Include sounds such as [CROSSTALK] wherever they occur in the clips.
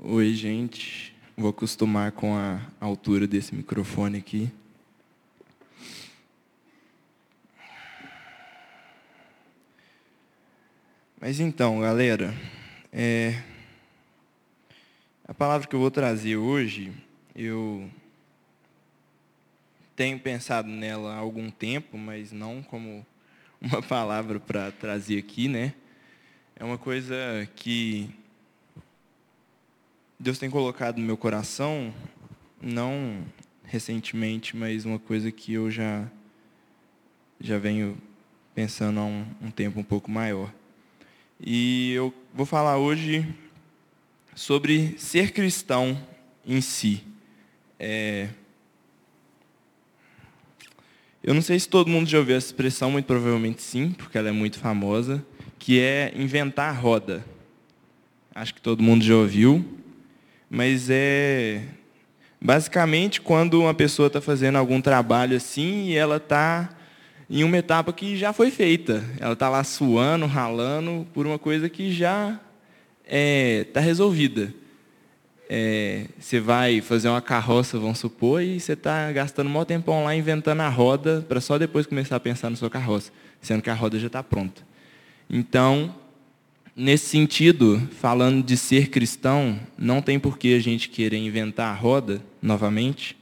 Oi, gente. Vou acostumar com a altura desse microfone aqui. Mas então, galera, é... a palavra que eu vou trazer hoje, eu tenho pensado nela há algum tempo, mas não como uma [LAUGHS] palavra para trazer aqui, né? É uma coisa que Deus tem colocado no meu coração, não recentemente, mas uma coisa que eu já já venho pensando há um, um tempo um pouco maior. E eu vou falar hoje sobre ser cristão em si. É, eu não sei se todo mundo já ouviu essa expressão, muito provavelmente sim, porque ela é muito famosa, que é inventar roda. Acho que todo mundo já ouviu, mas é basicamente quando uma pessoa está fazendo algum trabalho assim e ela está em uma etapa que já foi feita. Ela está lá suando, ralando por uma coisa que já está é, tá resolvida é, você vai fazer uma carroça, vamos supor, e você está gastando um tempão lá inventando a roda para só depois começar a pensar na sua carroça, sendo que a roda já está pronta. Então, nesse sentido, falando de ser cristão, não tem por que a gente querer inventar a roda novamente,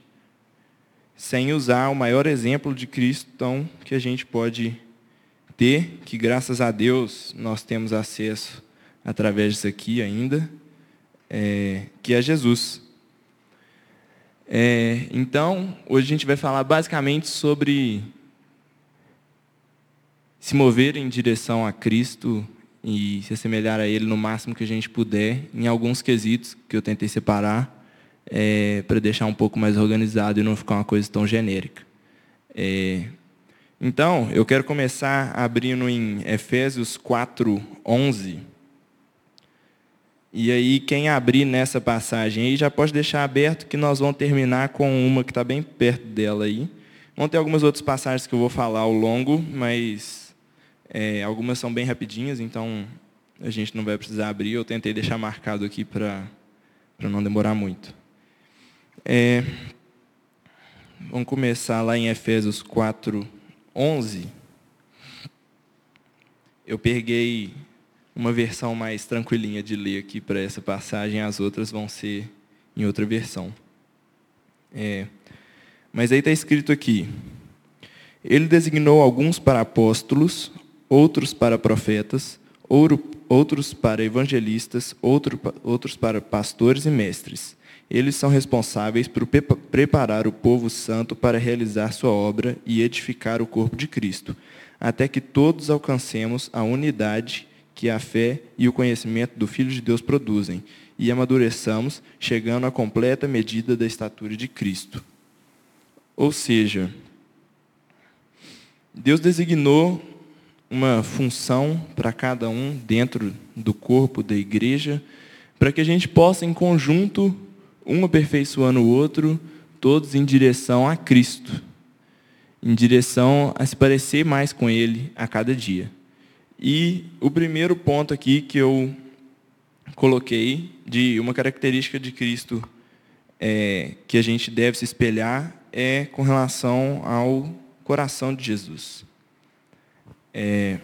sem usar o maior exemplo de cristão que a gente pode ter, que graças a Deus nós temos acesso através disso aqui ainda, é, que é Jesus. É, então, hoje a gente vai falar basicamente sobre se mover em direção a Cristo e se assemelhar a Ele no máximo que a gente puder, em alguns quesitos que eu tentei separar, é, para deixar um pouco mais organizado e não ficar uma coisa tão genérica. É, então, eu quero começar abrindo em Efésios 4, 11. E aí, quem abrir nessa passagem aí, já pode deixar aberto que nós vamos terminar com uma que está bem perto dela aí. Vão ter algumas outras passagens que eu vou falar ao longo, mas é, algumas são bem rapidinhas, então a gente não vai precisar abrir. Eu tentei deixar marcado aqui para não demorar muito. É, vamos começar lá em Efésios 4, 11. Eu peguei uma versão mais tranquilinha de ler aqui para essa passagem, as outras vão ser em outra versão. É, mas aí está escrito aqui: Ele designou alguns para apóstolos, outros para profetas, outros para evangelistas, outros para pastores e mestres. Eles são responsáveis por preparar o povo santo para realizar sua obra e edificar o corpo de Cristo, até que todos alcancemos a unidade que a fé e o conhecimento do Filho de Deus produzem, e amadureçamos, chegando à completa medida da estatura de Cristo. Ou seja, Deus designou uma função para cada um dentro do corpo da igreja, para que a gente possa, em conjunto, um aperfeiçoando o outro, todos em direção a Cristo, em direção a se parecer mais com Ele a cada dia. E o primeiro ponto aqui que eu coloquei de uma característica de Cristo é, que a gente deve se espelhar é com relação ao coração de Jesus. É,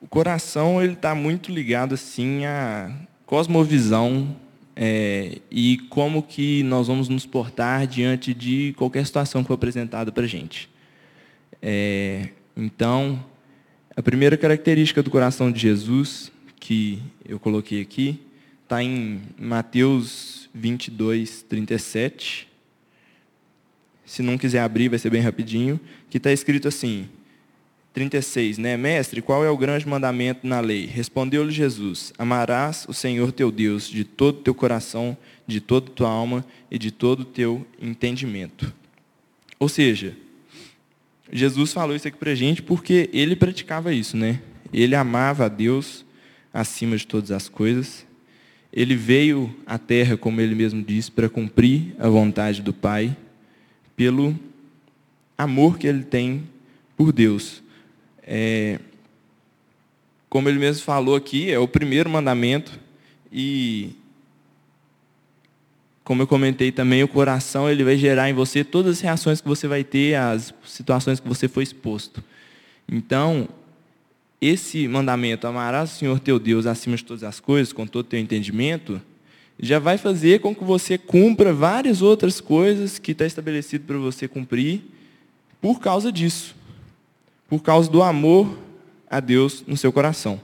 o coração ele está muito ligado assim à cosmovisão é, e como que nós vamos nos portar diante de qualquer situação que for apresentada para a gente. É, então, a primeira característica do coração de Jesus, que eu coloquei aqui, está em Mateus 22, 37. Se não quiser abrir, vai ser bem rapidinho. Que está escrito assim, 36, né? Mestre, qual é o grande mandamento na lei? Respondeu-lhe Jesus: Amarás o Senhor teu Deus de todo o teu coração, de toda tua alma e de todo o teu entendimento. Ou seja, Jesus falou isso aqui para a gente porque ele praticava isso, né? Ele amava a Deus acima de todas as coisas. Ele veio à terra, como ele mesmo disse, para cumprir a vontade do Pai, pelo amor que ele tem por Deus. É, como ele mesmo falou aqui, é o primeiro mandamento E como eu comentei também, o coração ele vai gerar em você todas as reações que você vai ter, as situações que você foi exposto. Então, esse mandamento, amarás o Senhor teu Deus acima de todas as coisas, com todo o teu entendimento, já vai fazer com que você cumpra várias outras coisas que está estabelecido para você cumprir por causa disso. Por causa do amor a Deus no seu coração.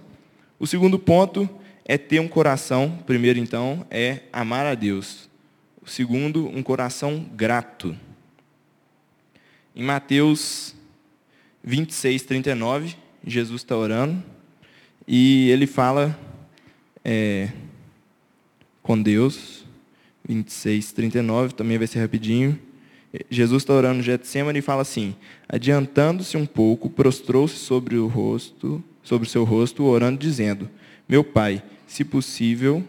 O segundo ponto é ter um coração, primeiro então, é amar a Deus. O segundo, um coração grato. Em Mateus 26, 39, Jesus está orando e ele fala é, com Deus, 26, 39, também vai ser rapidinho. Jesus está orando no Getsemane e fala assim: adiantando-se um pouco, prostrou-se sobre o rosto, sobre o seu rosto, orando, dizendo: Meu Pai, se possível,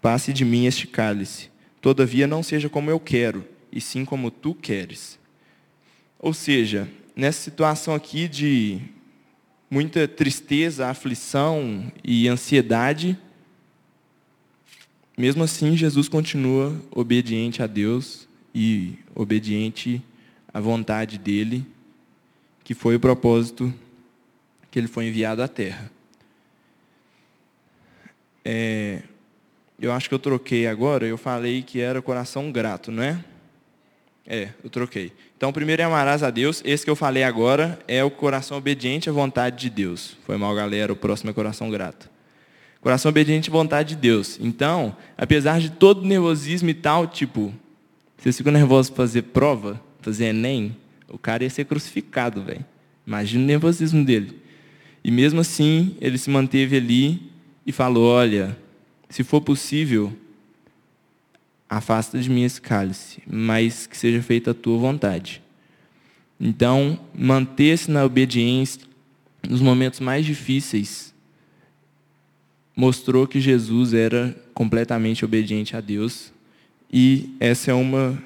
passe de mim este cálice. Todavia não seja como eu quero, e sim como tu queres. Ou seja, nessa situação aqui de muita tristeza, aflição e ansiedade, mesmo assim Jesus continua obediente a Deus e obediente à vontade dele, que foi o propósito que ele foi enviado à terra. É, eu acho que eu troquei agora, eu falei que era coração grato, não é? É, eu troquei. Então, primeiro é amarás a Deus. Esse que eu falei agora é o coração obediente à vontade de Deus. Foi mal, galera. O próximo é coração grato. Coração obediente à vontade de Deus. Então, apesar de todo nervosismo e tal, tipo, vocês ficam nervosos fazer prova, fazer Enem, o cara ia ser crucificado, velho. Imagina o nervosismo dele. E mesmo assim, ele se manteve ali e falou: Olha, se for possível, afasta de mim esse cálice, mas que seja feita a tua vontade. Então, manter-se na obediência nos momentos mais difíceis mostrou que Jesus era completamente obediente a Deus e essa é uma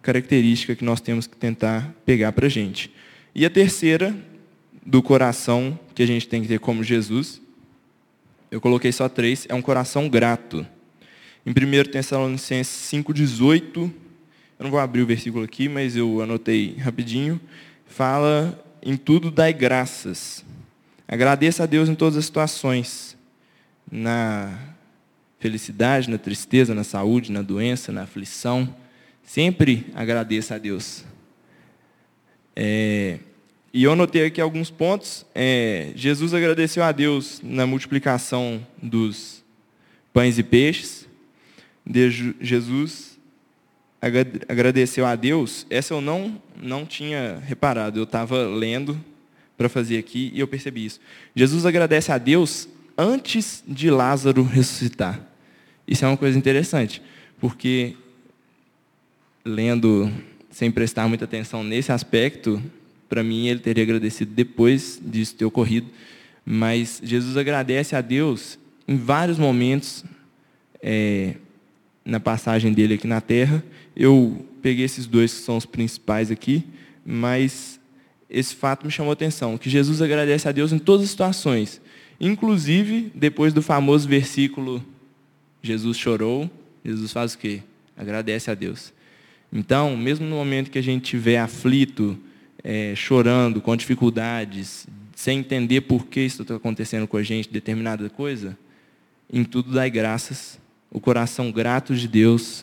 característica que nós temos que tentar pegar para a gente. E a terceira, do coração que a gente tem que ter como Jesus, eu coloquei só três, é um coração grato. Em 1 Tessalonicenses 5,18, eu não vou abrir o versículo aqui, mas eu anotei rapidinho, fala, em tudo dai graças. Agradeça a Deus em todas as situações, na felicidade, na tristeza, na saúde, na doença, na aflição. Sempre agradeça a Deus. É, e eu anotei aqui alguns pontos. É, Jesus agradeceu a Deus na multiplicação dos pães e peixes. Jesus agradeceu a Deus. Essa eu não, não tinha reparado. Eu estava lendo para fazer aqui e eu percebi isso. Jesus agradece a Deus antes de Lázaro ressuscitar. Isso é uma coisa interessante, porque lendo sem prestar muita atenção nesse aspecto, para mim ele teria agradecido depois disso ter ocorrido, mas Jesus agradece a Deus em vários momentos é, na passagem dele aqui na Terra. Eu peguei esses dois que são os principais aqui, mas esse fato me chamou a atenção, que Jesus agradece a Deus em todas as situações, inclusive depois do famoso versículo Jesus chorou, Jesus faz o quê? Agradece a Deus. Então, mesmo no momento que a gente estiver aflito, é, chorando, com dificuldades, sem entender por que isso está acontecendo com a gente, determinada coisa, em tudo dai graças. O coração grato de Deus,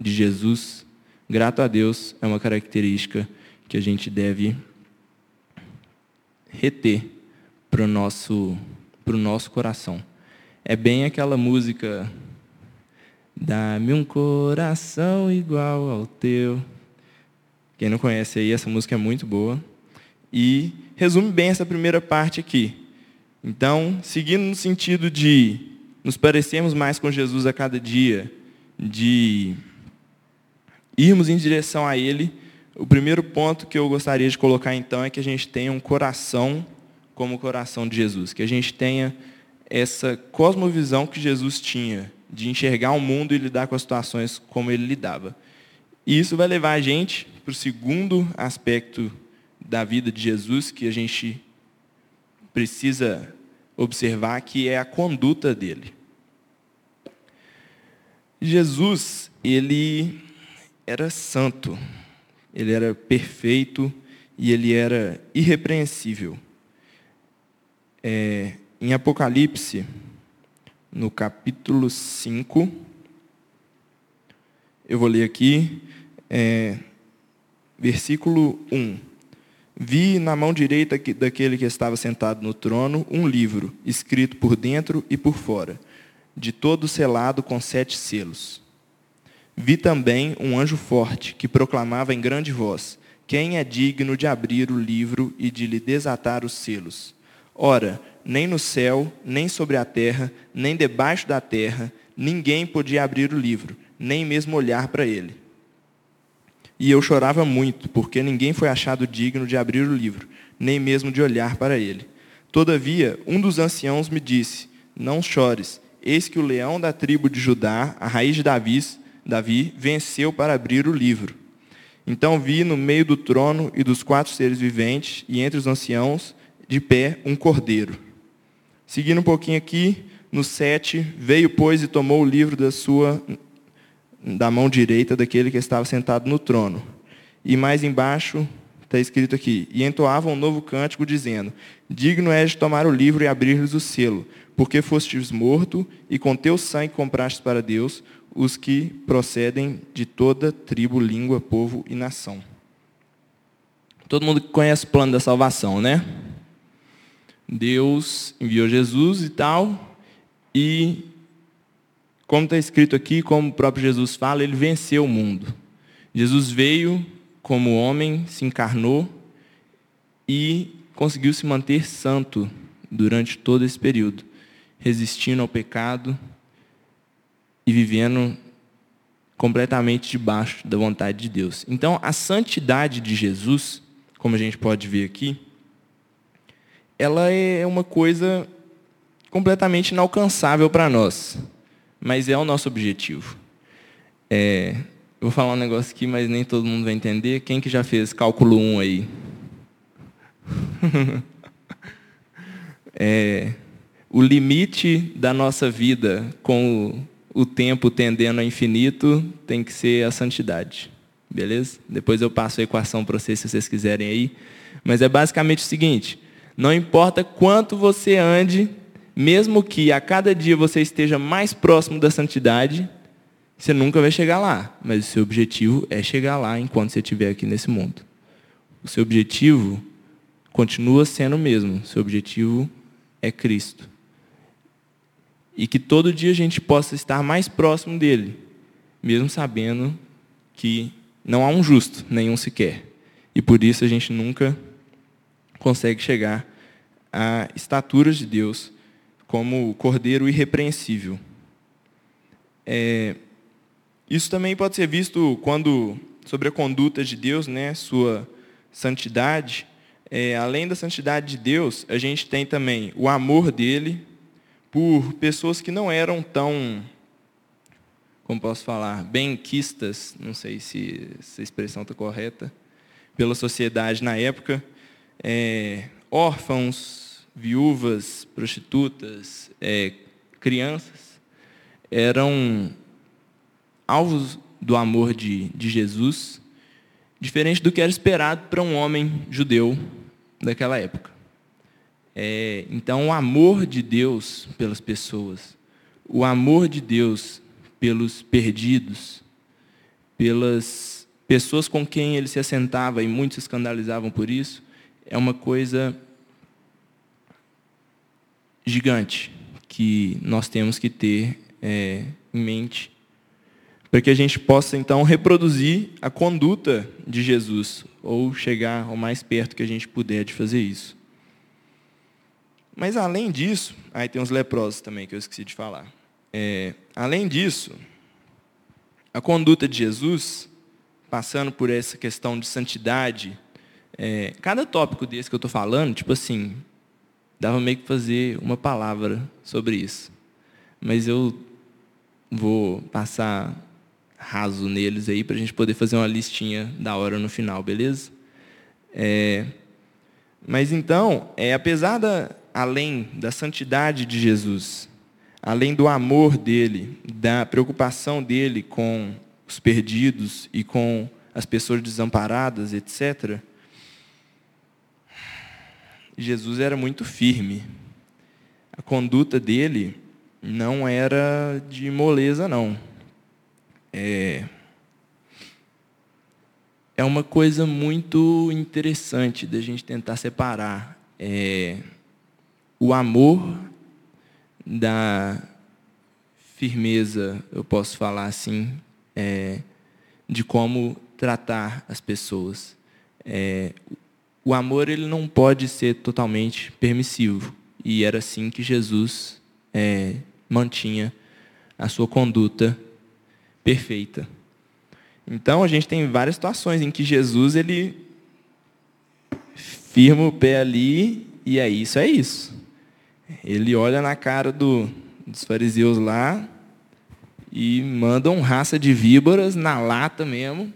de Jesus, grato a Deus, é uma característica que a gente deve reter para o nosso, nosso coração. É bem aquela música Dá-me um coração igual ao teu. Quem não conhece aí, essa música é muito boa. E resume bem essa primeira parte aqui. Então, seguindo no sentido de nos parecermos mais com Jesus a cada dia, de irmos em direção a Ele, o primeiro ponto que eu gostaria de colocar então é que a gente tenha um coração como o coração de Jesus, que a gente tenha essa cosmovisão que Jesus tinha, de enxergar o mundo e lidar com as situações como ele lidava. E isso vai levar a gente para o segundo aspecto da vida de Jesus que a gente precisa observar, que é a conduta dele. Jesus, ele era santo, ele era perfeito e ele era irrepreensível. É, em Apocalipse, no capítulo 5, eu vou ler aqui, é, versículo 1. Vi na mão direita daquele que estava sentado no trono um livro, escrito por dentro e por fora, de todo selado com sete selos. Vi também um anjo forte, que proclamava em grande voz: Quem é digno de abrir o livro e de lhe desatar os selos? Ora, nem no céu, nem sobre a terra, nem debaixo da terra, ninguém podia abrir o livro, nem mesmo olhar para ele. E eu chorava muito, porque ninguém foi achado digno de abrir o livro, nem mesmo de olhar para ele. Todavia, um dos anciãos me disse: Não chores, eis que o leão da tribo de Judá, a raiz de Davi, Davi venceu para abrir o livro. Então vi no meio do trono e dos quatro seres viventes, e entre os anciãos, de pé, um cordeiro. Seguindo um pouquinho aqui, no 7, veio, pois, e tomou o livro da sua da mão direita daquele que estava sentado no trono. E mais embaixo está escrito aqui: E entoavam um novo cântico, dizendo: Digno és de tomar o livro e abrir-lhes o selo, porque fostes morto, e com teu sangue comprastes para Deus os que procedem de toda tribo, língua, povo e nação. Todo mundo conhece o plano da salvação, né? Deus enviou Jesus e tal, e como está escrito aqui, como o próprio Jesus fala, ele venceu o mundo. Jesus veio como homem, se encarnou e conseguiu se manter santo durante todo esse período, resistindo ao pecado e vivendo completamente debaixo da vontade de Deus. Então, a santidade de Jesus, como a gente pode ver aqui, ela é uma coisa completamente inalcançável para nós mas é o nosso objetivo. É, eu vou falar um negócio aqui, mas nem todo mundo vai entender. Quem que já fez cálculo 1 aí? [LAUGHS] é, o limite da nossa vida com o, o tempo tendendo a infinito tem que ser a santidade. Beleza? Depois eu passo a equação para vocês se vocês quiserem aí. Mas é basicamente o seguinte: não importa quanto você ande mesmo que a cada dia você esteja mais próximo da santidade, você nunca vai chegar lá. Mas o seu objetivo é chegar lá enquanto você estiver aqui nesse mundo. O seu objetivo continua sendo o mesmo. O seu objetivo é Cristo. E que todo dia a gente possa estar mais próximo dele, mesmo sabendo que não há um justo, nenhum sequer. E por isso a gente nunca consegue chegar à estatura de Deus como cordeiro irrepreensível. É, isso também pode ser visto quando sobre a conduta de Deus, né, sua santidade. É, além da santidade de Deus, a gente tem também o amor dele por pessoas que não eram tão, como posso falar, benquistas, não sei se essa expressão está correta, pela sociedade na época, é, órfãos, viúvas, prostitutas, é, crianças, eram alvos do amor de, de Jesus, diferente do que era esperado para um homem judeu daquela época. É, então, o amor de Deus pelas pessoas, o amor de Deus pelos perdidos, pelas pessoas com quem ele se assentava, e muitos se escandalizavam por isso, é uma coisa gigante que nós temos que ter é, em mente para que a gente possa então reproduzir a conduta de Jesus ou chegar ao mais perto que a gente puder de fazer isso. Mas além disso, aí tem os leprosos também que eu esqueci de falar. É, além disso, a conduta de Jesus, passando por essa questão de santidade, é, cada tópico desse que eu estou falando, tipo assim, dava meio que fazer uma palavra sobre isso. Mas eu vou passar raso neles aí para a gente poder fazer uma listinha da hora no final, beleza? É, mas então, é, apesar da, além da santidade de Jesus, além do amor dele, da preocupação dele com os perdidos e com as pessoas desamparadas, etc., Jesus era muito firme. A conduta dele não era de moleza, não. É, é uma coisa muito interessante da gente tentar separar é, o amor da firmeza, eu posso falar assim, é, de como tratar as pessoas. É, o amor ele não pode ser totalmente permissivo. E era assim que Jesus é, mantinha a sua conduta perfeita. Então a gente tem várias situações em que Jesus ele firma o pé ali e é isso, é isso. Ele olha na cara do, dos fariseus lá e manda um raça de víboras na lata mesmo,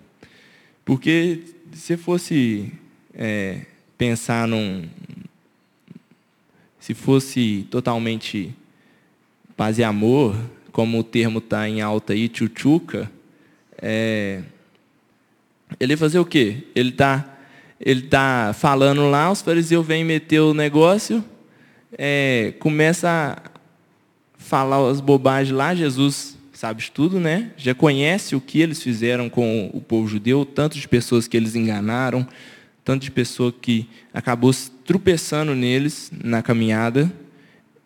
porque se fosse é, pensar num. Se fosse totalmente paz e amor, como o termo está em alta aí, tchutchuca, é, ele fazer o quê? Ele está ele tá falando lá, os fariseus vêm meter o negócio, é, começa a falar as bobagens lá, Jesus sabe de tudo, né? Já conhece o que eles fizeram com o povo judeu, tanto de pessoas que eles enganaram, tanto de pessoa que acabou tropeçando neles na caminhada,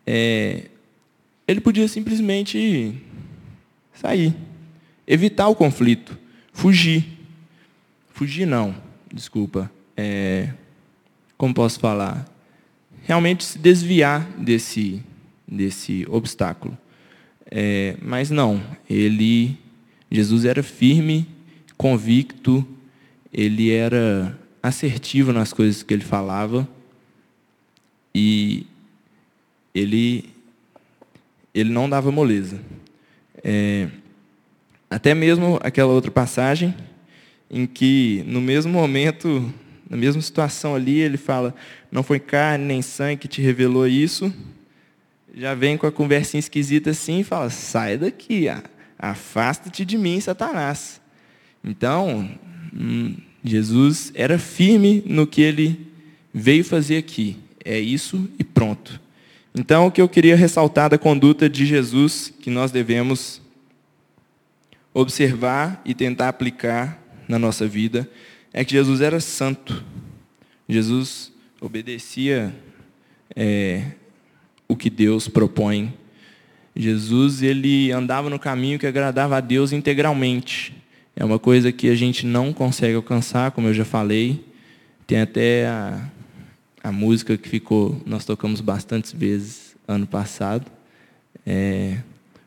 é, ele podia simplesmente sair, evitar o conflito, fugir. Fugir não, desculpa. É, como posso falar? Realmente se desviar desse, desse obstáculo. É, mas não, ele, Jesus era firme, convicto, ele era assertivo nas coisas que ele falava e ele, ele não dava moleza. É, até mesmo aquela outra passagem em que, no mesmo momento, na mesma situação ali, ele fala: Não foi carne nem sangue que te revelou isso. Já vem com a conversinha esquisita assim e fala: Sai daqui, afasta-te de mim, Satanás. Então, hum, Jesus era firme no que ele veio fazer aqui. É isso e pronto. Então, o que eu queria ressaltar da conduta de Jesus, que nós devemos observar e tentar aplicar na nossa vida, é que Jesus era santo. Jesus obedecia é, o que Deus propõe. Jesus ele andava no caminho que agradava a Deus integralmente. É uma coisa que a gente não consegue alcançar, como eu já falei. Tem até a, a música que ficou, nós tocamos bastantes vezes ano passado. É,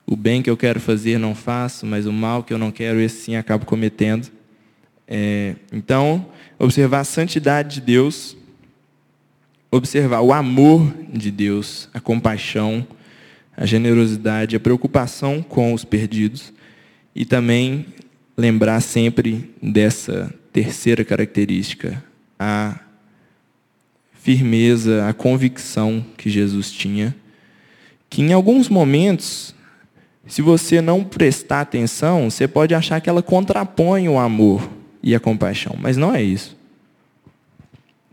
o bem que eu quero fazer não faço, mas o mal que eu não quero, esse sim acabo cometendo. É, então, observar a santidade de Deus, observar o amor de Deus, a compaixão, a generosidade, a preocupação com os perdidos e também lembrar sempre dessa terceira característica, a firmeza, a convicção que Jesus tinha, que em alguns momentos, se você não prestar atenção, você pode achar que ela contrapõe o amor e a compaixão, mas não é isso.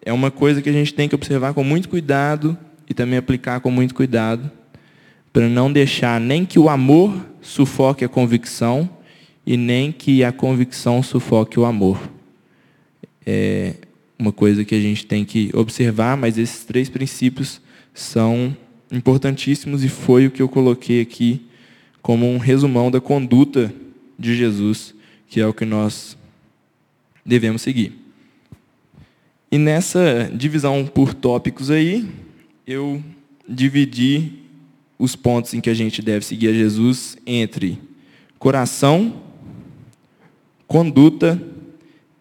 É uma coisa que a gente tem que observar com muito cuidado e também aplicar com muito cuidado, para não deixar nem que o amor sufoque a convicção e nem que a convicção sufoque o amor. É uma coisa que a gente tem que observar, mas esses três princípios são importantíssimos e foi o que eu coloquei aqui como um resumão da conduta de Jesus, que é o que nós devemos seguir. E nessa divisão por tópicos aí, eu dividi os pontos em que a gente deve seguir a Jesus entre coração, conduta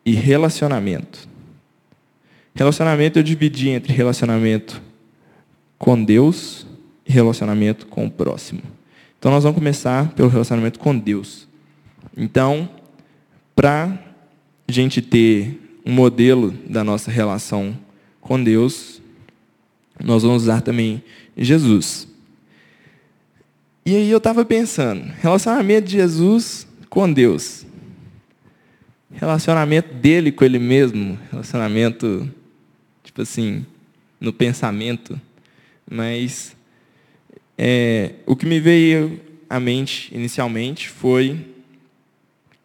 e relacionamento. Relacionamento eu dividi entre relacionamento com Deus e relacionamento com o próximo. Então nós vamos começar pelo relacionamento com Deus. Então, para a gente ter um modelo da nossa relação com Deus, nós vamos usar também Jesus. E aí eu estava pensando, relacionamento de Jesus com Deus. Relacionamento dele com ele mesmo, relacionamento, tipo assim, no pensamento. Mas é, o que me veio à mente inicialmente foi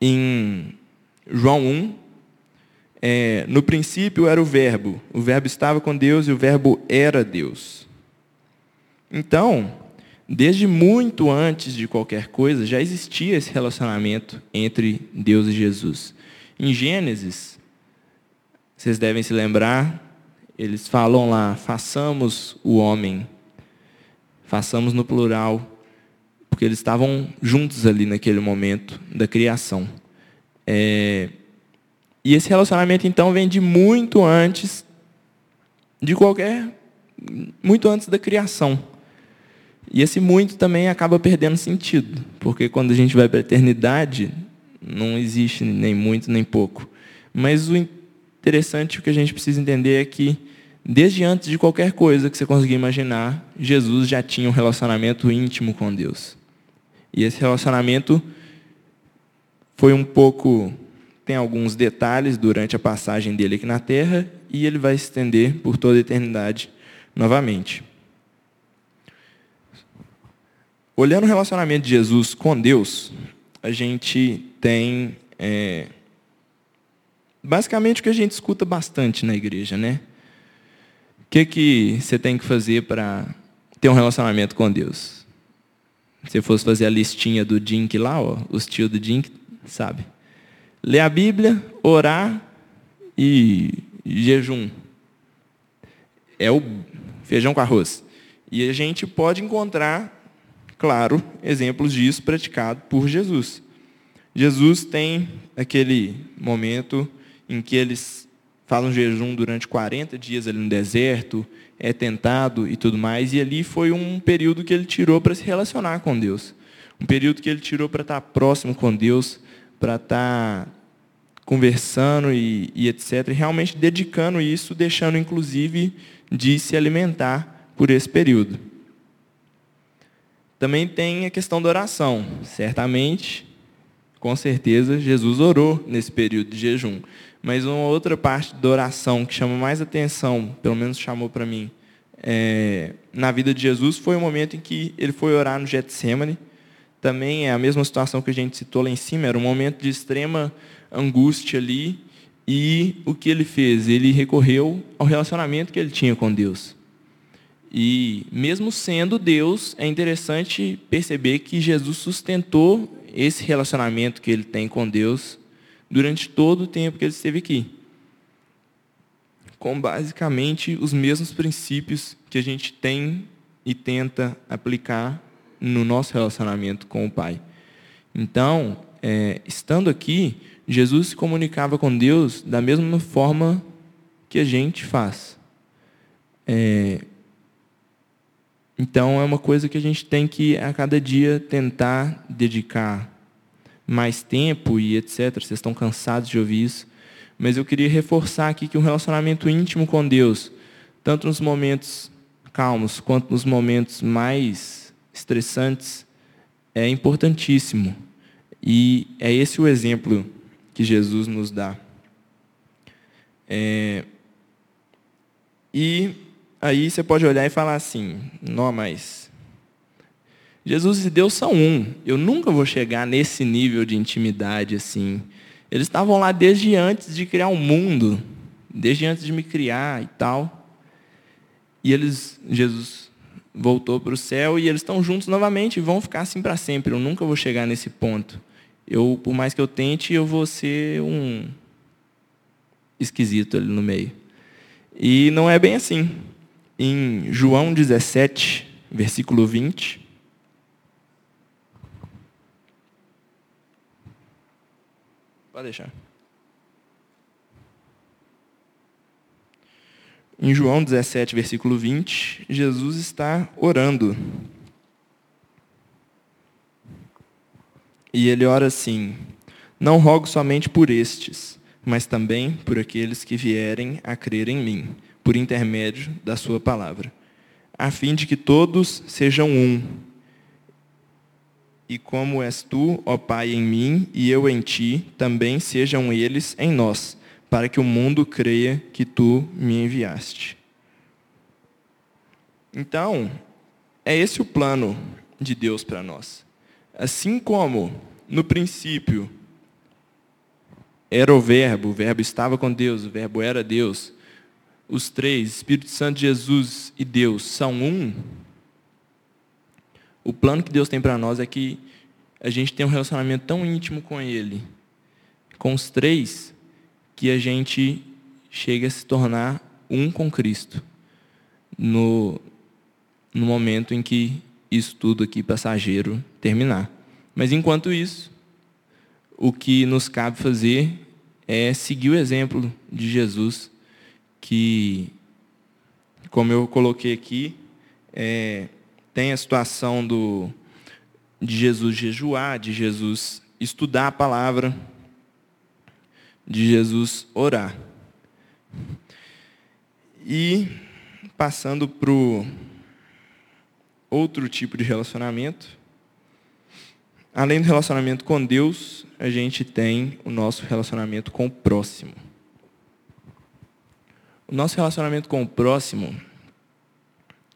em João 1. É, no princípio era o Verbo, o Verbo estava com Deus e o Verbo era Deus. Então, desde muito antes de qualquer coisa, já existia esse relacionamento entre Deus e Jesus. Em Gênesis, vocês devem se lembrar, eles falam lá: façamos o homem, façamos no plural, porque eles estavam juntos ali naquele momento da criação. É, e esse relacionamento, então, vem de muito antes de qualquer. muito antes da criação. E esse muito também acaba perdendo sentido, porque quando a gente vai para a eternidade, não existe nem muito nem pouco. Mas o interessante, o que a gente precisa entender é que, desde antes de qualquer coisa que você conseguir imaginar, Jesus já tinha um relacionamento íntimo com Deus. E esse relacionamento foi um pouco. tem alguns detalhes durante a passagem dele aqui na terra, e ele vai se estender por toda a eternidade novamente. Olhando o relacionamento de Jesus com Deus, a gente tem é, basicamente o que a gente escuta bastante na igreja, né? O que, que você tem que fazer para ter um relacionamento com Deus? Se fosse fazer a listinha do Dink lá, ó, os tios do Dink, sabe? Ler a Bíblia, orar e jejum. É o feijão com arroz. E a gente pode encontrar, claro, exemplos disso praticado por Jesus. Jesus tem aquele momento em que eles falam jejum durante 40 dias ali no deserto, é tentado e tudo mais. E ali foi um período que ele tirou para se relacionar com Deus. Um período que ele tirou para estar próximo com Deus, para estar conversando e, e etc. E realmente dedicando isso, deixando inclusive de se alimentar por esse período. Também tem a questão da oração. Certamente, com certeza, Jesus orou nesse período de jejum. Mas uma outra parte da oração que chama mais atenção, pelo menos chamou para mim, é, na vida de Jesus, foi o momento em que ele foi orar no Getsemane. Também é a mesma situação que a gente citou lá em cima, era um momento de extrema angústia ali. E o que ele fez? Ele recorreu ao relacionamento que ele tinha com Deus. E mesmo sendo Deus, é interessante perceber que Jesus sustentou esse relacionamento que ele tem com Deus durante todo o tempo que ele esteve aqui. Com basicamente os mesmos princípios que a gente tem e tenta aplicar no nosso relacionamento com o Pai. Então, é, estando aqui, Jesus se comunicava com Deus da mesma forma que a gente faz. É, então, é uma coisa que a gente tem que, a cada dia, tentar dedicar mais tempo e etc. Vocês estão cansados de ouvir isso. Mas eu queria reforçar aqui que um relacionamento íntimo com Deus, tanto nos momentos calmos quanto nos momentos mais estressantes, é importantíssimo. E é esse o exemplo que Jesus nos dá. É... E aí você pode olhar e falar assim: não, mas Jesus e Deus são um. Eu nunca vou chegar nesse nível de intimidade assim. Eles estavam lá desde antes de criar o um mundo, desde antes de me criar e tal. E eles, Jesus voltou para o céu e eles estão juntos novamente e vão ficar assim para sempre. Eu nunca vou chegar nesse ponto. Eu, por mais que eu tente, eu vou ser um esquisito ali no meio. E não é bem assim. Em João 17, versículo 20, Pode deixar. Em João 17, versículo 20, Jesus está orando. E ele ora assim: Não rogo somente por estes, mas também por aqueles que vierem a crer em mim, por intermédio da Sua palavra, a fim de que todos sejam um, e como és tu, ó Pai, em mim e eu em ti, também sejam eles em nós, para que o mundo creia que tu me enviaste. Então, é esse o plano de Deus para nós. Assim como no princípio era o Verbo, o Verbo estava com Deus, o Verbo era Deus. Os três, Espírito Santo, Jesus e Deus, são um. O plano que Deus tem para nós é que a gente tenha um relacionamento tão íntimo com Ele, com os três, que a gente chega a se tornar um com Cristo. No, no momento em que isso tudo aqui passageiro terminar. Mas enquanto isso, o que nos cabe fazer é seguir o exemplo de Jesus, que, como eu coloquei aqui, é, tem a situação do, de Jesus jejuar, de Jesus estudar a palavra, de Jesus orar. E passando para o outro tipo de relacionamento. Além do relacionamento com Deus, a gente tem o nosso relacionamento com o próximo. O nosso relacionamento com o próximo,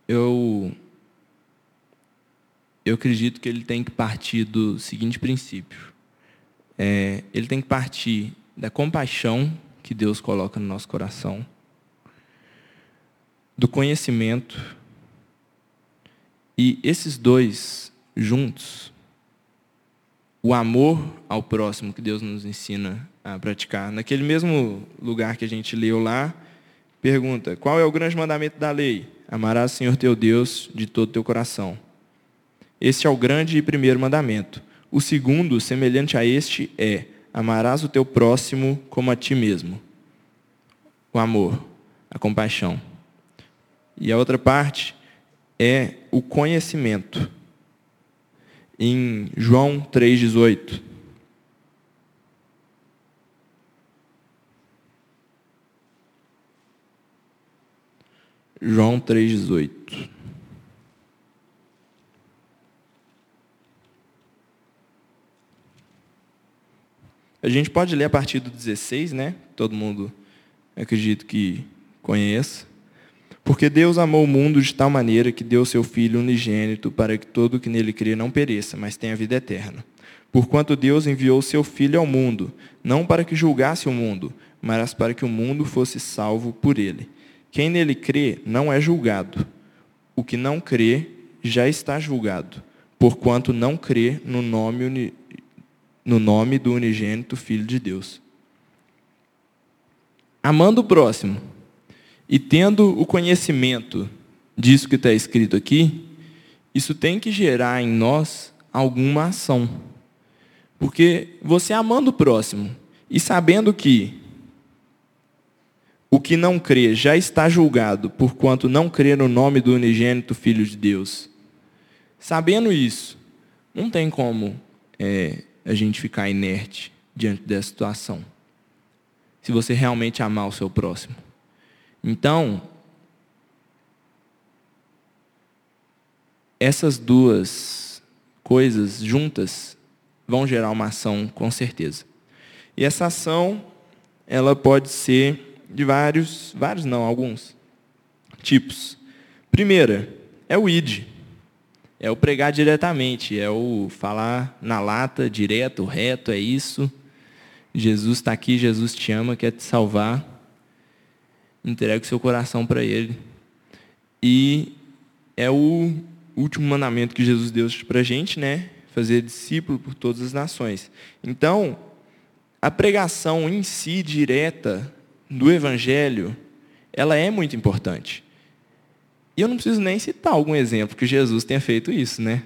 eu, eu acredito que ele tem que partir do seguinte princípio. É, ele tem que partir da compaixão que Deus coloca no nosso coração, do conhecimento e esses dois juntos, o amor ao próximo que Deus nos ensina a praticar. Naquele mesmo lugar que a gente leu lá, pergunta: qual é o grande mandamento da lei? Amarás o Senhor teu Deus de todo o teu coração. Este é o grande e primeiro mandamento. O segundo, semelhante a este, é: amarás o teu próximo como a ti mesmo. O amor, a compaixão. E a outra parte, é o conhecimento. Em João 3,18. João 3,18. A gente pode ler a partir do 16, né? Todo mundo acredito que conheça. Porque Deus amou o mundo de tal maneira que deu seu Filho unigênito para que todo que nele crê não pereça, mas tenha vida eterna. Porquanto Deus enviou seu Filho ao mundo, não para que julgasse o mundo, mas para que o mundo fosse salvo por ele. Quem nele crê não é julgado. O que não crê já está julgado, porquanto não crê no nome, no nome do unigênito Filho de Deus. Amando o próximo e tendo o conhecimento disso que está escrito aqui, isso tem que gerar em nós alguma ação. Porque você amando o próximo e sabendo que o que não crê já está julgado, porquanto não crê no nome do unigênito Filho de Deus. Sabendo isso, não tem como é, a gente ficar inerte diante dessa situação. Se você realmente amar o seu próximo. Então, essas duas coisas juntas vão gerar uma ação com certeza. E essa ação, ela pode ser de vários, vários não, alguns tipos. Primeira, é o id. É o pregar diretamente, é o falar na lata, direto, reto, é isso. Jesus está aqui, Jesus te ama, quer te salvar entregue o seu coração para Ele. E é o último mandamento que Jesus deu para a gente, né? Fazer discípulo por todas as nações. Então, a pregação em si, direta, do Evangelho, ela é muito importante. E eu não preciso nem citar algum exemplo que Jesus tenha feito isso, né?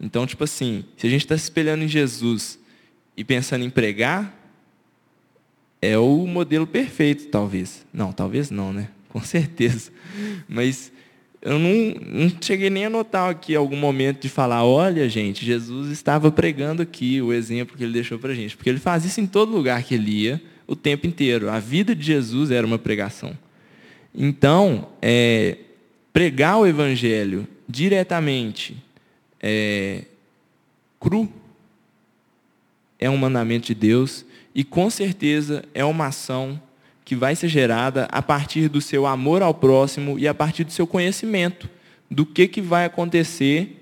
Então, tipo assim, se a gente está se espelhando em Jesus e pensando em pregar, é o modelo perfeito, talvez. Não, talvez não, né? [LAUGHS] Com certeza. Mas eu não, não cheguei nem a notar aqui algum momento de falar, olha, gente, Jesus estava pregando aqui o exemplo que ele deixou para gente. Porque ele faz isso em todo lugar que ele ia, o tempo inteiro. A vida de Jesus era uma pregação. Então, é, pregar o evangelho diretamente, é, cru, é um mandamento de Deus e com certeza é uma ação que vai ser gerada a partir do seu amor ao próximo e a partir do seu conhecimento do que, que vai acontecer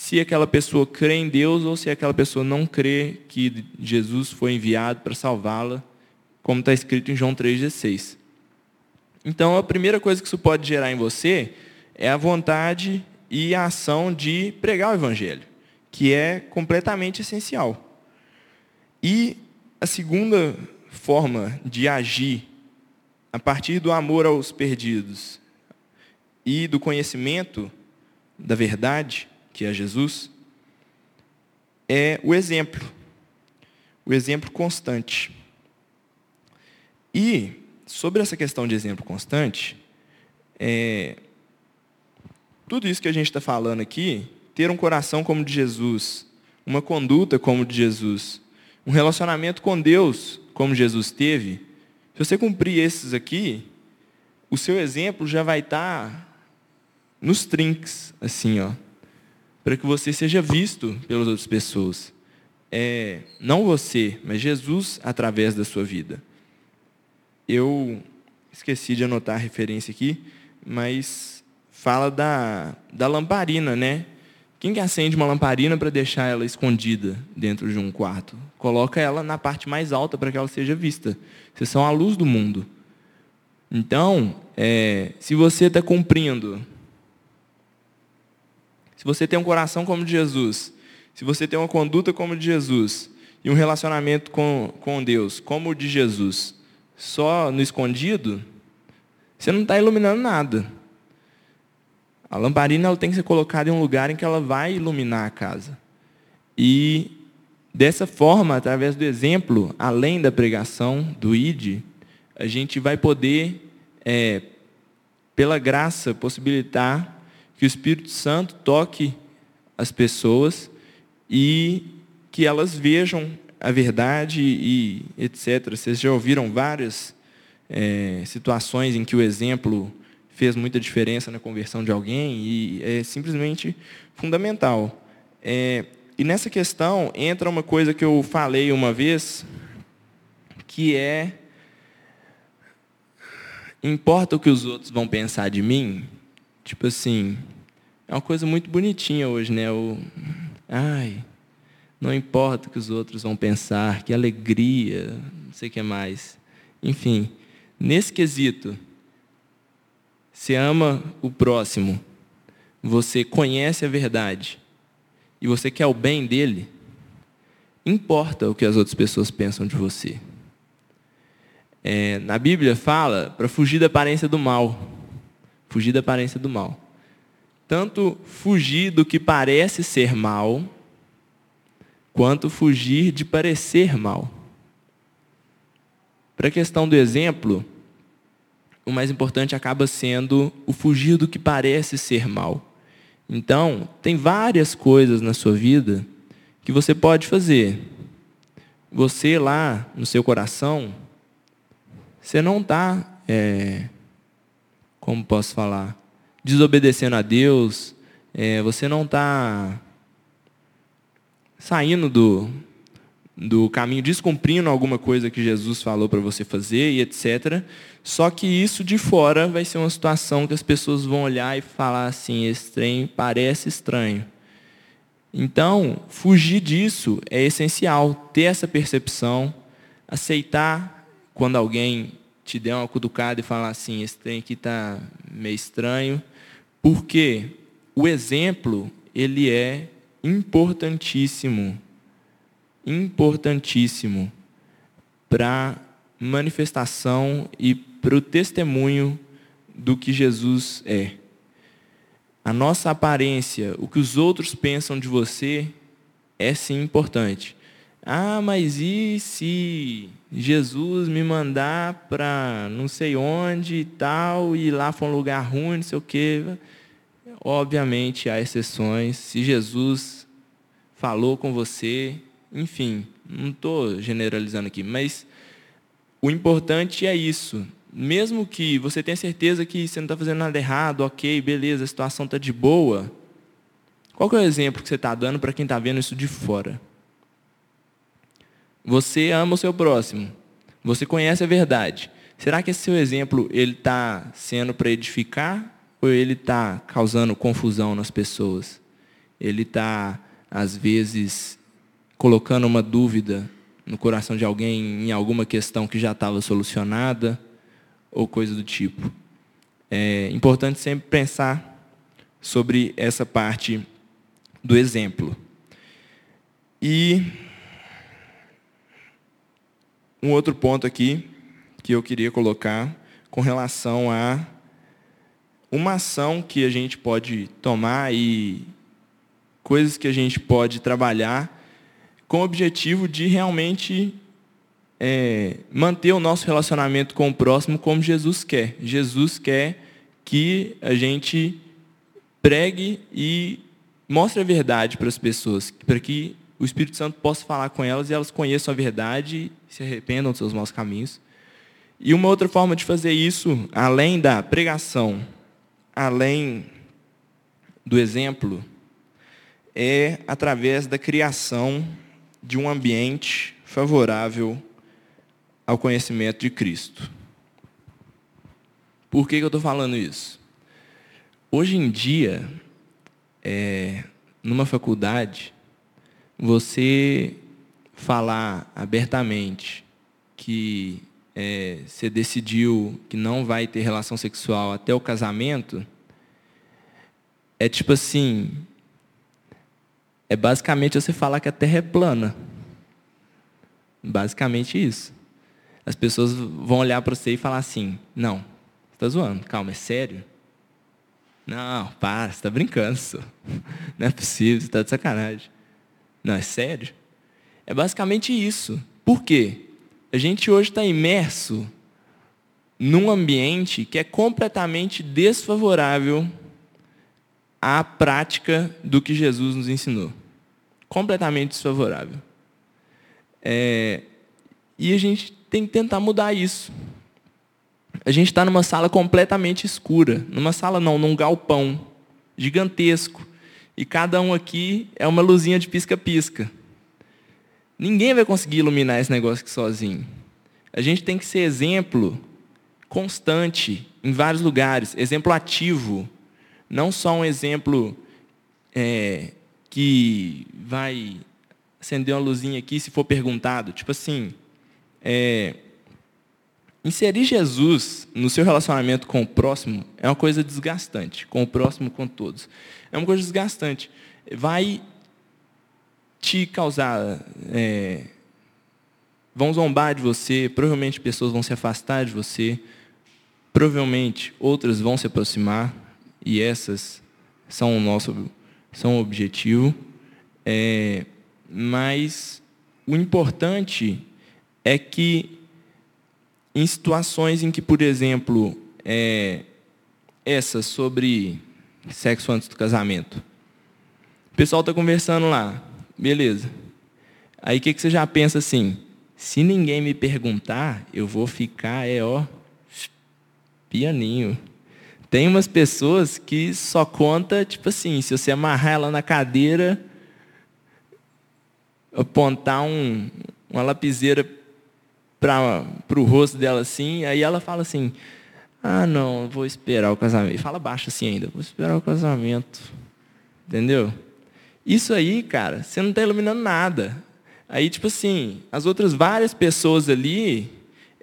se aquela pessoa crê em Deus ou se aquela pessoa não crê que Jesus foi enviado para salvá-la, como está escrito em João 3,16. Então, a primeira coisa que isso pode gerar em você é a vontade e a ação de pregar o Evangelho, que é completamente essencial. E a segunda forma de agir a partir do amor aos perdidos e do conhecimento da verdade que é Jesus, é o exemplo. O exemplo constante. E, sobre essa questão de exemplo constante, é, tudo isso que a gente está falando aqui, ter um coração como o de Jesus, uma conduta como o de Jesus, um relacionamento com Deus como Jesus teve, se você cumprir esses aqui, o seu exemplo já vai estar tá nos trinques, assim, ó para que você seja visto pelas outras pessoas. É, não você, mas Jesus através da sua vida. Eu esqueci de anotar a referência aqui, mas fala da, da lamparina, né? Quem que acende uma lamparina para deixar ela escondida dentro de um quarto? Coloca ela na parte mais alta para que ela seja vista. Vocês são a luz do mundo. Então, é, se você está cumprindo se você tem um coração como de Jesus, se você tem uma conduta como de Jesus, e um relacionamento com, com Deus como o de Jesus, só no escondido, você não está iluminando nada. A lamparina ela tem que ser colocada em um lugar em que ela vai iluminar a casa. E dessa forma, através do exemplo, além da pregação, do ID, a gente vai poder, é, pela graça, possibilitar que o Espírito Santo toque as pessoas e que elas vejam a verdade e etc. Vocês já ouviram várias é, situações em que o exemplo fez muita diferença na conversão de alguém e é simplesmente fundamental. É, e nessa questão entra uma coisa que eu falei uma vez, que é importa o que os outros vão pensar de mim? Tipo assim, é uma coisa muito bonitinha hoje, né? O, ai, não importa o que os outros vão pensar, que alegria, não sei o que mais. Enfim, nesse quesito, você ama o próximo, você conhece a verdade e você quer o bem dele, importa o que as outras pessoas pensam de você. É, na Bíblia fala para fugir da aparência do mal. Fugir da aparência do mal tanto fugir do que parece ser mal, quanto fugir de parecer mal. Para a questão do exemplo, o mais importante acaba sendo o fugir do que parece ser mal. Então, tem várias coisas na sua vida que você pode fazer. Você lá no seu coração, você não está, é, como posso falar, desobedecendo a Deus, é, você não está saindo do, do caminho, descumprindo alguma coisa que Jesus falou para você fazer e etc. Só que isso de fora vai ser uma situação que as pessoas vão olhar e falar assim, esse trem parece estranho. Então, fugir disso é essencial, ter essa percepção, aceitar quando alguém te der uma cutucada e falar assim, esse trem aqui está meio estranho, porque o exemplo, ele é importantíssimo, importantíssimo para manifestação e para o testemunho do que Jesus é. A nossa aparência, o que os outros pensam de você, é sim importante. Ah, mas e se Jesus me mandar para não sei onde e tal, e lá for um lugar ruim, não sei o quê? Obviamente há exceções. Se Jesus falou com você, enfim, não estou generalizando aqui, mas o importante é isso. Mesmo que você tenha certeza que você não está fazendo nada errado, ok, beleza, a situação está de boa, Qual é o exemplo que você está dando para quem está vendo isso de fora? Você ama o seu próximo. Você conhece a verdade. Será que esse seu exemplo ele está sendo para edificar ou ele está causando confusão nas pessoas? Ele está, às vezes, colocando uma dúvida no coração de alguém em alguma questão que já estava solucionada ou coisa do tipo. É importante sempre pensar sobre essa parte do exemplo. E um outro ponto aqui que eu queria colocar com relação a uma ação que a gente pode tomar e coisas que a gente pode trabalhar com o objetivo de realmente é, manter o nosso relacionamento com o próximo como Jesus quer. Jesus quer que a gente pregue e mostre a verdade para as pessoas, para que o Espírito Santo possa falar com elas e elas conheçam a verdade e se arrependam dos seus maus caminhos. E uma outra forma de fazer isso, além da pregação, além do exemplo, é através da criação de um ambiente favorável ao conhecimento de Cristo. Por que, eu estou falando isso? Hoje em dia, é, numa faculdade, você falar abertamente que é, você decidiu que não vai ter relação sexual até o casamento, é tipo assim, é basicamente você falar que a Terra é plana. Basicamente isso. As pessoas vão olhar para você e falar assim, não, você está zoando, calma, é sério? Não, para, você está brincando, senhor. [LAUGHS] não é possível, você está de sacanagem. Não, é sério? É basicamente isso. Por quê? A gente hoje está imerso num ambiente que é completamente desfavorável à prática do que Jesus nos ensinou. Completamente desfavorável. É, e a gente tem que tentar mudar isso. A gente está numa sala completamente escura. Numa sala não, num galpão gigantesco. E cada um aqui é uma luzinha de pisca-pisca. Ninguém vai conseguir iluminar esse negócio aqui sozinho. A gente tem que ser exemplo constante em vários lugares, exemplo ativo, não só um exemplo é, que vai acender uma luzinha aqui se for perguntado. Tipo assim, é, inserir Jesus no seu relacionamento com o próximo é uma coisa desgastante, com o próximo, com todos é uma coisa desgastante. Vai te causar. É, vão zombar de você, provavelmente pessoas vão se afastar de você, provavelmente outras vão se aproximar, e essas são o nosso são o objetivo. É, mas o importante é que em situações em que, por exemplo, é, essa sobre sexo antes do casamento. O pessoal está conversando lá, beleza. Aí o que, que você já pensa assim? Se ninguém me perguntar, eu vou ficar, é ó, pianinho. Tem umas pessoas que só conta, tipo assim, se você amarrar ela na cadeira, apontar um, uma lapiseira para o rosto dela assim, aí ela fala assim, ah, não, vou esperar o casamento. Fala baixo assim ainda. Vou esperar o casamento. Entendeu? Isso aí, cara, você não está iluminando nada. Aí, tipo assim, as outras várias pessoas ali,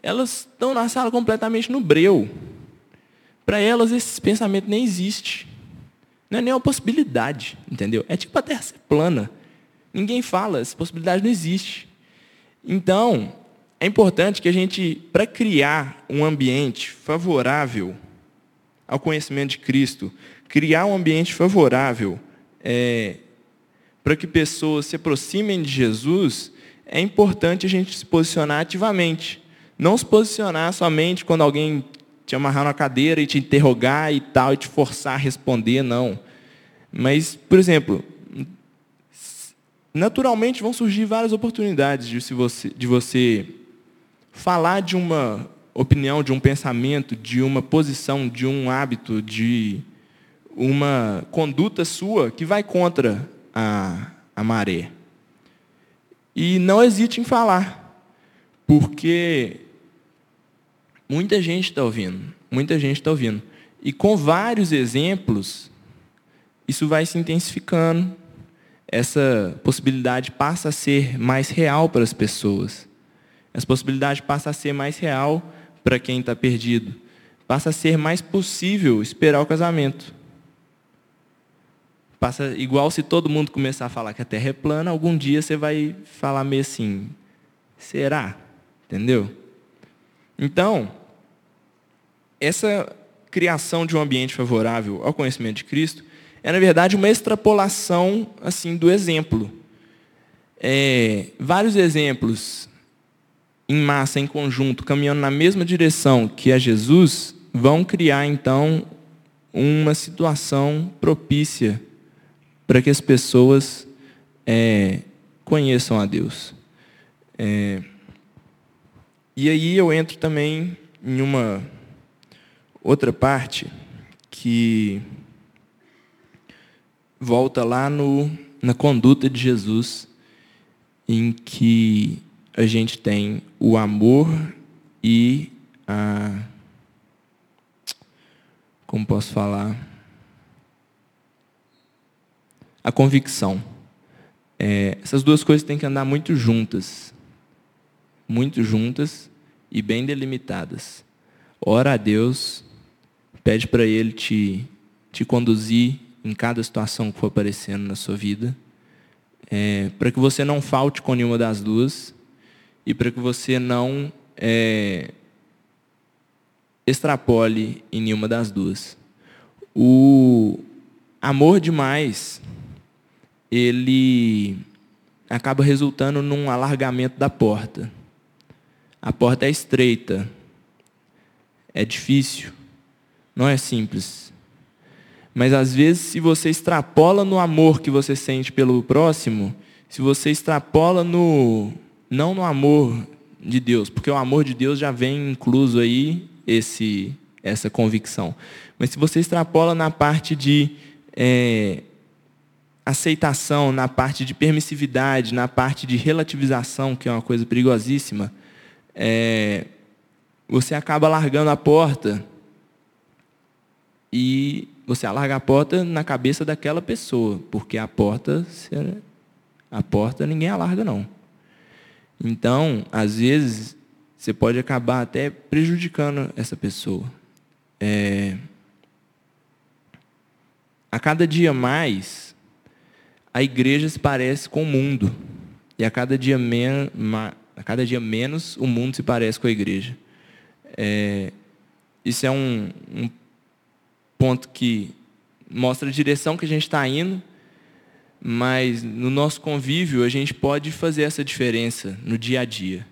elas estão na sala completamente no breu. Para elas, esse pensamento nem existe. Não é nem uma possibilidade, entendeu? É tipo a Terra ser plana. Ninguém fala, essa possibilidade não existe. Então, é importante que a gente, para criar um ambiente favorável ao conhecimento de Cristo, criar um ambiente favorável é, para que pessoas se aproximem de Jesus, é importante a gente se posicionar ativamente. Não se posicionar somente quando alguém te amarrar na cadeira e te interrogar e tal, e te forçar a responder, não. Mas, por exemplo, naturalmente vão surgir várias oportunidades de, você, de você falar de uma opinião, de um pensamento, de uma posição, de um hábito, de uma conduta sua que vai contra a, a maré. E não hesite em falar, porque muita gente está ouvindo, muita gente está ouvindo. E com vários exemplos, isso vai se intensificando, essa possibilidade passa a ser mais real para as pessoas. Essa possibilidade passa a ser mais real para quem está perdido. Passa a ser mais possível esperar o casamento. Passa igual se todo mundo começar a falar que a Terra é plana, algum dia você vai falar meio assim, será? Entendeu? Então, essa criação de um ambiente favorável ao conhecimento de Cristo é, na verdade, uma extrapolação assim do exemplo. É, vários exemplos em massa, em conjunto, caminhando na mesma direção que a Jesus, vão criar, então, uma situação propícia para que as pessoas é, conheçam a Deus. É, e aí eu entro também em uma outra parte que volta lá no, na conduta de Jesus, em que a gente tem o amor e a. Como posso falar? a convicção. É, essas duas coisas têm que andar muito juntas. Muito juntas e bem delimitadas. Ora a Deus, pede para Ele te, te conduzir em cada situação que for aparecendo na sua vida, é, para que você não falte com nenhuma das duas e para que você não é, extrapole em nenhuma das duas. O amor demais ele acaba resultando num alargamento da porta. A porta é estreita, é difícil, não é simples. Mas às vezes, se você extrapola no amor que você sente pelo próximo, se você extrapola no não no amor de Deus, porque o amor de Deus já vem incluso aí esse essa convicção. Mas se você extrapola na parte de é, aceitação, na parte de permissividade, na parte de relativização, que é uma coisa perigosíssima, é, você acaba largando a porta e você alarga a porta na cabeça daquela pessoa, porque a porta, a porta ninguém alarga não. Então, às vezes, você pode acabar até prejudicando essa pessoa. É, a cada dia mais, a igreja se parece com o mundo. E a cada dia, men a cada dia menos o mundo se parece com a igreja. É, isso é um, um ponto que mostra a direção que a gente está indo, mas no nosso convívio a gente pode fazer essa diferença no dia a dia.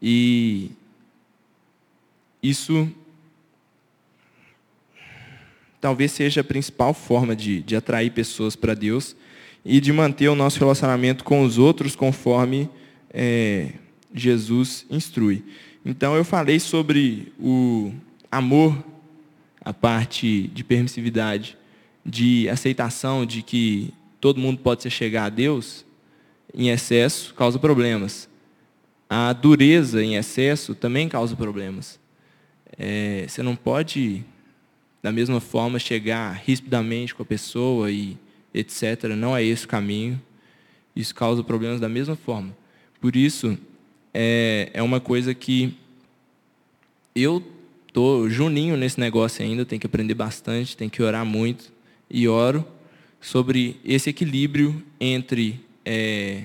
E isso talvez seja a principal forma de, de atrair pessoas para Deus e de manter o nosso relacionamento com os outros conforme é, Jesus instrui. Então, eu falei sobre o amor, a parte de permissividade, de aceitação de que todo mundo pode se chegar a Deus, em excesso causa problemas. A dureza em excesso também causa problemas. É, você não pode, da mesma forma, chegar rispidamente com a pessoa e etc. Não é esse o caminho. Isso causa problemas da mesma forma. Por isso, é, é uma coisa que eu tô juninho nesse negócio ainda, tenho que aprender bastante, tenho que orar muito e oro sobre esse equilíbrio entre é,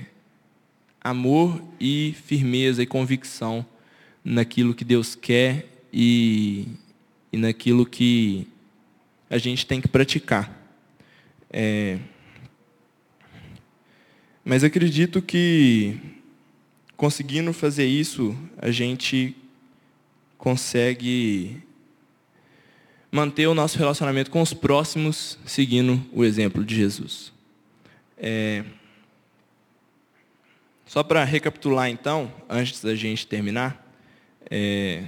amor e firmeza e convicção naquilo que Deus quer e, e naquilo que a gente tem que praticar. É, mas acredito que conseguindo fazer isso, a gente consegue manter o nosso relacionamento com os próximos seguindo o exemplo de Jesus. É, só para recapitular então, antes da gente terminar, é,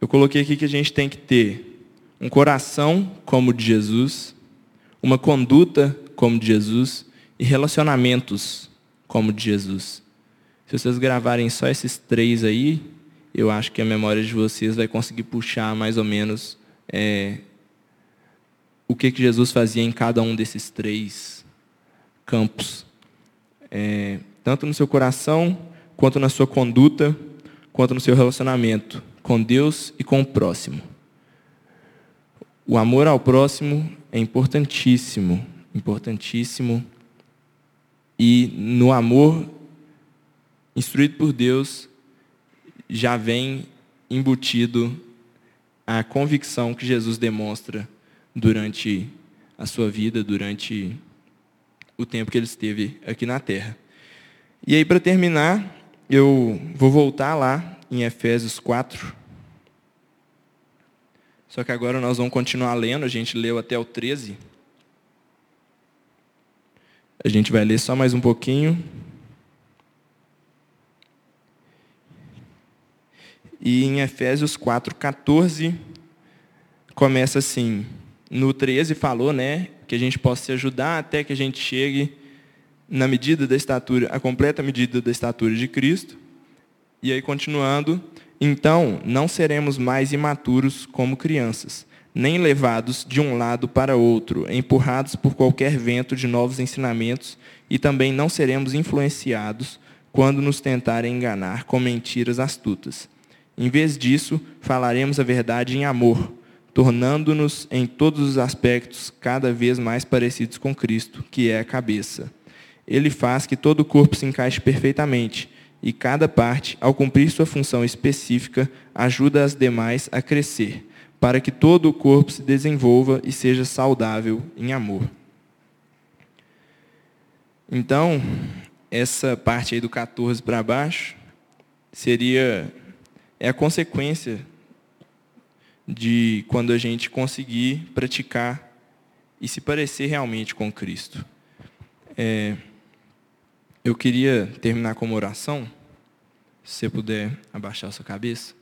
eu coloquei aqui que a gente tem que ter um coração como o de Jesus, uma conduta como de Jesus e relacionamentos como de Jesus. Se vocês gravarem só esses três aí, eu acho que a memória de vocês vai conseguir puxar mais ou menos é, o que, que Jesus fazia em cada um desses três campos. É, tanto no seu coração, quanto na sua conduta, quanto no seu relacionamento com Deus e com o próximo. O amor ao próximo é importantíssimo, importantíssimo. E no amor instruído por Deus, já vem embutido a convicção que Jesus demonstra durante a sua vida, durante o tempo que ele esteve aqui na terra. E aí, para terminar, eu vou voltar lá em Efésios 4. Só que agora nós vamos continuar lendo, a gente leu até o 13. A gente vai ler só mais um pouquinho. E em Efésios 4, 14, começa assim. No 13 falou, né, que a gente possa se ajudar até que a gente chegue na medida da estatura, a completa medida da estatura de Cristo. E aí continuando, então não seremos mais imaturos como crianças, nem levados de um lado para outro, empurrados por qualquer vento de novos ensinamentos, e também não seremos influenciados quando nos tentarem enganar com mentiras astutas em vez disso, falaremos a verdade em amor, tornando-nos em todos os aspectos cada vez mais parecidos com Cristo, que é a cabeça. Ele faz que todo o corpo se encaixe perfeitamente, e cada parte, ao cumprir sua função específica, ajuda as demais a crescer, para que todo o corpo se desenvolva e seja saudável em amor. Então, essa parte aí do 14 para baixo seria é a consequência de quando a gente conseguir praticar e se parecer realmente com Cristo. É, eu queria terminar com uma oração. Se você puder abaixar a sua cabeça.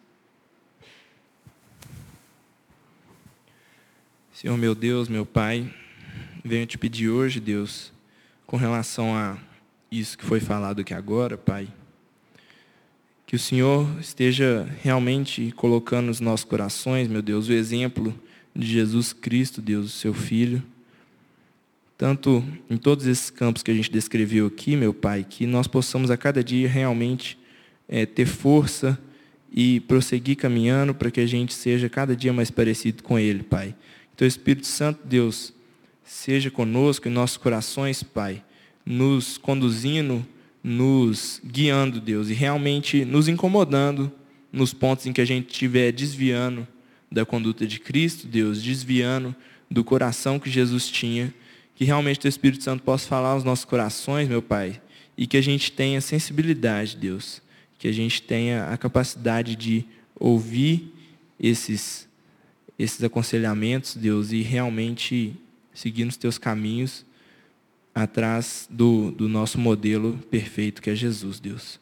Senhor meu Deus, meu Pai, venho te pedir hoje, Deus, com relação a isso que foi falado aqui agora, Pai que o Senhor esteja realmente colocando nos nossos corações, meu Deus, o exemplo de Jesus Cristo, Deus, o seu Filho. Tanto em todos esses campos que a gente descreveu aqui, meu Pai, que nós possamos a cada dia realmente é, ter força e prosseguir caminhando para que a gente seja cada dia mais parecido com Ele, Pai. Então, Espírito Santo, Deus, seja conosco em nossos corações, Pai, nos conduzindo nos guiando, Deus, e realmente nos incomodando nos pontos em que a gente estiver desviando da conduta de Cristo, Deus, desviando do coração que Jesus tinha, que realmente o Espírito Santo possa falar aos nossos corações, meu Pai, e que a gente tenha sensibilidade, Deus, que a gente tenha a capacidade de ouvir esses, esses aconselhamentos, Deus, e realmente seguir nos teus caminhos atrás do, do nosso modelo perfeito que é Jesus, Deus.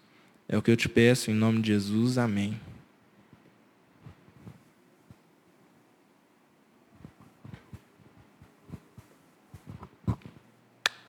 É o que eu te peço, em nome de Jesus, amém.